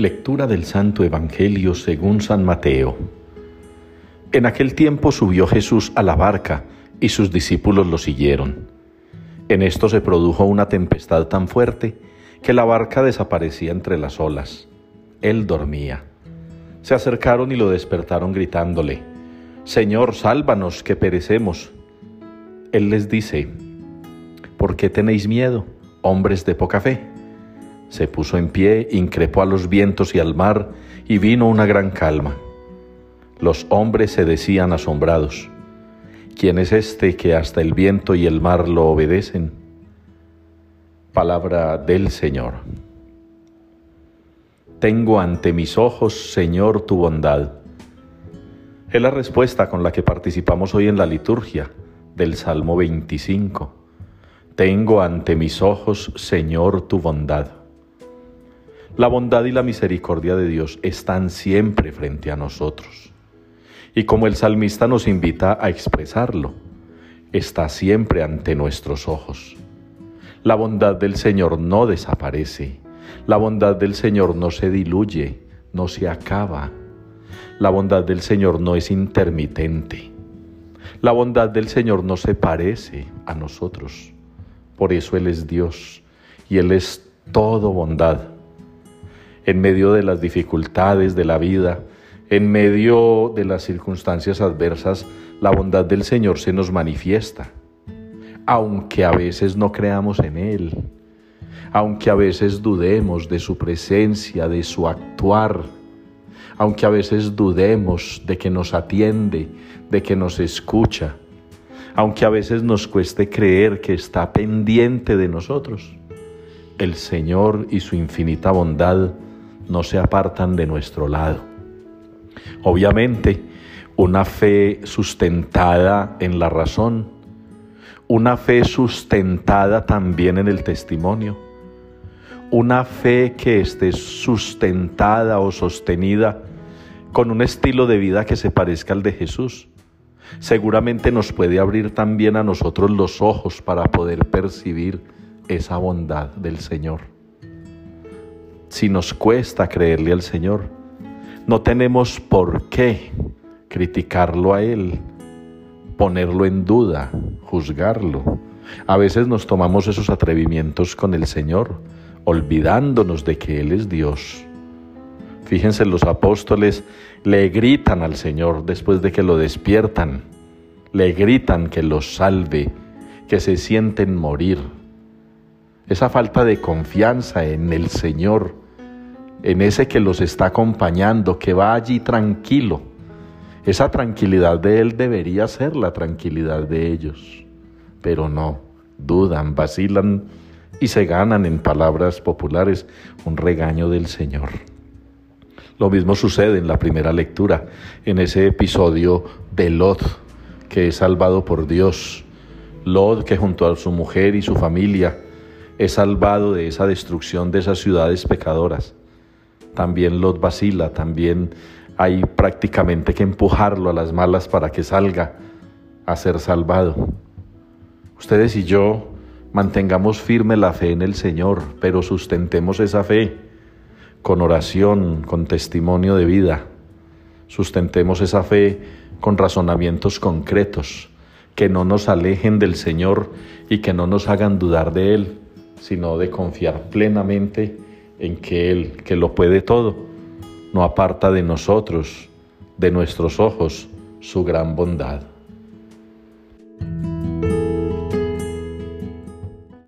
Lectura del Santo Evangelio según San Mateo. En aquel tiempo subió Jesús a la barca y sus discípulos lo siguieron. En esto se produjo una tempestad tan fuerte que la barca desaparecía entre las olas. Él dormía. Se acercaron y lo despertaron gritándole, Señor, sálvanos, que perecemos. Él les dice, ¿por qué tenéis miedo, hombres de poca fe? Se puso en pie, increpó a los vientos y al mar, y vino una gran calma. Los hombres se decían asombrados, ¿quién es este que hasta el viento y el mar lo obedecen? Palabra del Señor. Tengo ante mis ojos, Señor, tu bondad. Es la respuesta con la que participamos hoy en la liturgia del Salmo 25. Tengo ante mis ojos, Señor, tu bondad. La bondad y la misericordia de Dios están siempre frente a nosotros. Y como el salmista nos invita a expresarlo, está siempre ante nuestros ojos. La bondad del Señor no desaparece. La bondad del Señor no se diluye, no se acaba. La bondad del Señor no es intermitente. La bondad del Señor no se parece a nosotros. Por eso Él es Dios y Él es todo bondad en medio de las dificultades de la vida, en medio de las circunstancias adversas, la bondad del Señor se nos manifiesta, aunque a veces no creamos en Él, aunque a veces dudemos de su presencia, de su actuar, aunque a veces dudemos de que nos atiende, de que nos escucha, aunque a veces nos cueste creer que está pendiente de nosotros. El Señor y su infinita bondad no se apartan de nuestro lado. Obviamente, una fe sustentada en la razón, una fe sustentada también en el testimonio, una fe que esté sustentada o sostenida con un estilo de vida que se parezca al de Jesús. Seguramente nos puede abrir también a nosotros los ojos para poder percibir esa bondad del Señor si nos cuesta creerle al Señor. No tenemos por qué criticarlo a Él, ponerlo en duda, juzgarlo. A veces nos tomamos esos atrevimientos con el Señor, olvidándonos de que Él es Dios. Fíjense, los apóstoles le gritan al Señor después de que lo despiertan, le gritan que los salve, que se sienten morir. Esa falta de confianza en el Señor en ese que los está acompañando, que va allí tranquilo. Esa tranquilidad de Él debería ser la tranquilidad de ellos, pero no, dudan, vacilan y se ganan en palabras populares un regaño del Señor. Lo mismo sucede en la primera lectura, en ese episodio de Lot, que es salvado por Dios. Lot, que junto a su mujer y su familia es salvado de esa destrucción de esas ciudades pecadoras también los vacila, también hay prácticamente que empujarlo a las malas para que salga a ser salvado. Ustedes y yo mantengamos firme la fe en el Señor, pero sustentemos esa fe con oración, con testimonio de vida. Sustentemos esa fe con razonamientos concretos, que no nos alejen del Señor y que no nos hagan dudar de Él, sino de confiar plenamente en que Él, que lo puede todo, no aparta de nosotros, de nuestros ojos, su gran bondad.